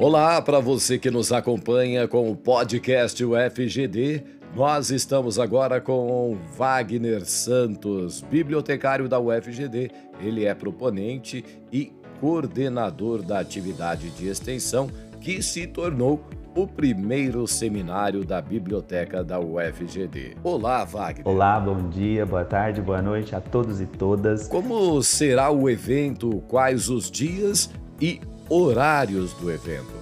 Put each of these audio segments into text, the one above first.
Olá para você que nos acompanha com o podcast UFGD. Nós estamos agora com Wagner Santos, bibliotecário da UFGD. Ele é proponente e coordenador da atividade de extensão que se tornou o primeiro seminário da biblioteca da UFGD. Olá, Wagner. Olá, bom dia, boa tarde, boa noite a todos e todas. Como será o evento? Quais os dias e horários do evento?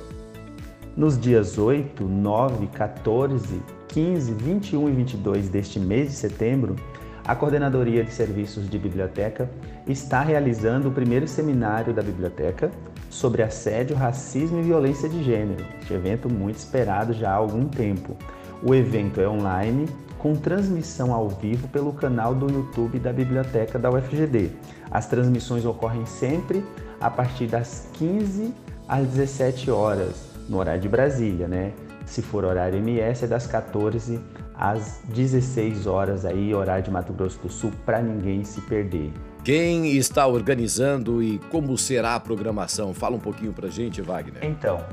Nos dias 8, 9, 14, 15, 21 e 22 deste mês de setembro, a Coordenadoria de Serviços de Biblioteca está realizando o primeiro seminário da biblioteca sobre assédio, racismo e violência de gênero. Este evento muito esperado já há algum tempo. O evento é online com transmissão ao vivo pelo canal do YouTube da Biblioteca da UFGD. As transmissões ocorrem sempre a partir das 15 às 17 horas, no horário de Brasília, né? Se for horário MS, é das 14 às 16 horas aí, horário de Mato Grosso do Sul, para ninguém se perder. Quem está organizando e como será a programação? Fala um pouquinho para gente, Wagner. Então,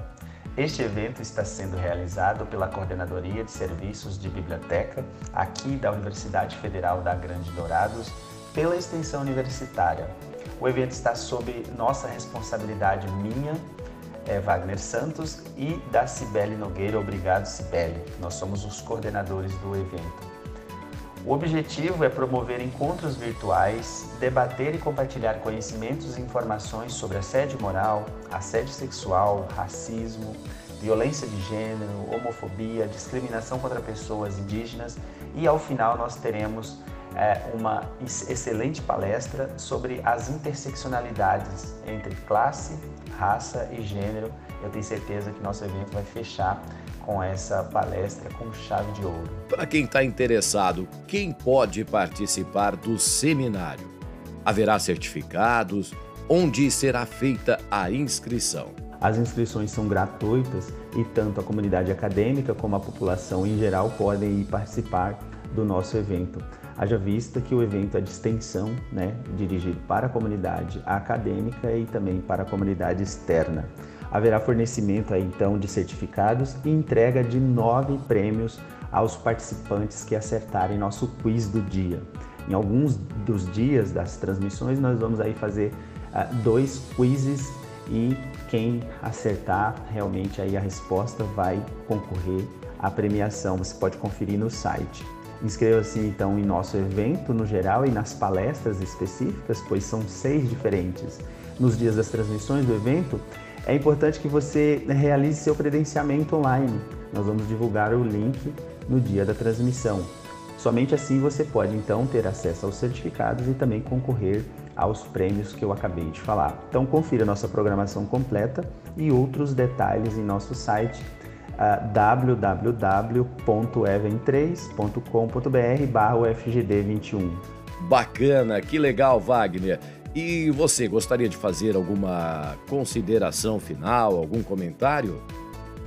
este evento está sendo realizado pela Coordenadoria de Serviços de Biblioteca aqui da Universidade Federal da Grande Dourados, pela extensão universitária. O evento está sob nossa responsabilidade minha é, Wagner Santos e da Cibele Nogueira. Obrigado, Cibele. Nós somos os coordenadores do evento. O objetivo é promover encontros virtuais, debater e compartilhar conhecimentos e informações sobre assédio moral, assédio sexual, racismo, violência de gênero, homofobia, discriminação contra pessoas indígenas e ao final nós teremos é, uma excelente palestra sobre as interseccionalidades entre classe, raça e gênero. Eu tenho certeza que nosso evento vai fechar com essa palestra com chave de ouro. Para quem está interessado, quem pode participar do seminário? Haverá certificados? Onde será feita a inscrição? As inscrições são gratuitas e tanto a comunidade acadêmica como a população em geral podem ir participar do nosso evento. Haja vista que o evento é de extensão, né, dirigido para a comunidade acadêmica e também para a comunidade externa. Haverá fornecimento aí, então de certificados e entrega de nove prêmios aos participantes que acertarem nosso quiz do dia. Em alguns dos dias das transmissões nós vamos aí fazer uh, dois quizzes e quem acertar realmente aí a resposta vai concorrer à premiação. Você pode conferir no site. Inscreva-se então em nosso evento no geral e nas palestras específicas, pois são seis diferentes. Nos dias das transmissões do evento, é importante que você realize seu credenciamento online. Nós vamos divulgar o link no dia da transmissão. Somente assim você pode então ter acesso aos certificados e também concorrer aos prêmios que eu acabei de falar. Então confira nossa programação completa e outros detalhes em nosso site www.even3.com.br UFGD21. Bacana, que legal, Wagner. E você gostaria de fazer alguma consideração final, algum comentário?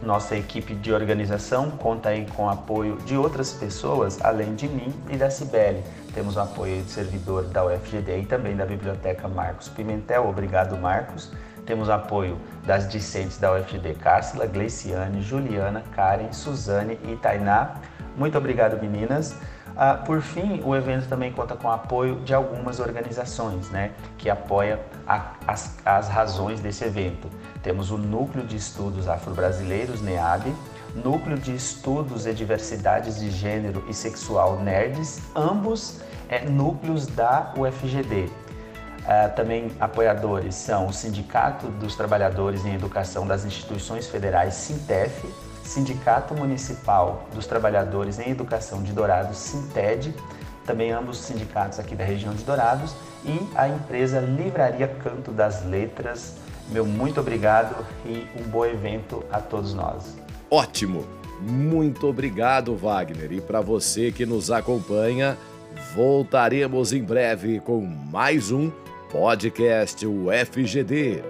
Nossa equipe de organização conta aí com o apoio de outras pessoas, além de mim e da Cibele. Temos o apoio de servidor da UFGD e também da Biblioteca Marcos Pimentel. Obrigado, Marcos. Temos apoio das discentes da UFGD, Cássila, Gleiciane, Juliana, Karen, Suzane e Tainá. Muito obrigado, meninas. Ah, por fim, o evento também conta com o apoio de algumas organizações né, que apoiam a, as, as razões desse evento. Temos o Núcleo de Estudos Afro-Brasileiros, NEAB, Núcleo de Estudos e Diversidades de Gênero e Sexual, NERDS, ambos é, núcleos da UFGD. Uh, também apoiadores são o Sindicato dos Trabalhadores em Educação das Instituições Federais, Sintef, Sindicato Municipal dos Trabalhadores em Educação de Dourados, Sinted, também ambos sindicatos aqui da região de Dourados, e a empresa Livraria Canto das Letras. Meu muito obrigado e um bom evento a todos nós. Ótimo! Muito obrigado, Wagner. E para você que nos acompanha, voltaremos em breve com mais um podcast UFGD.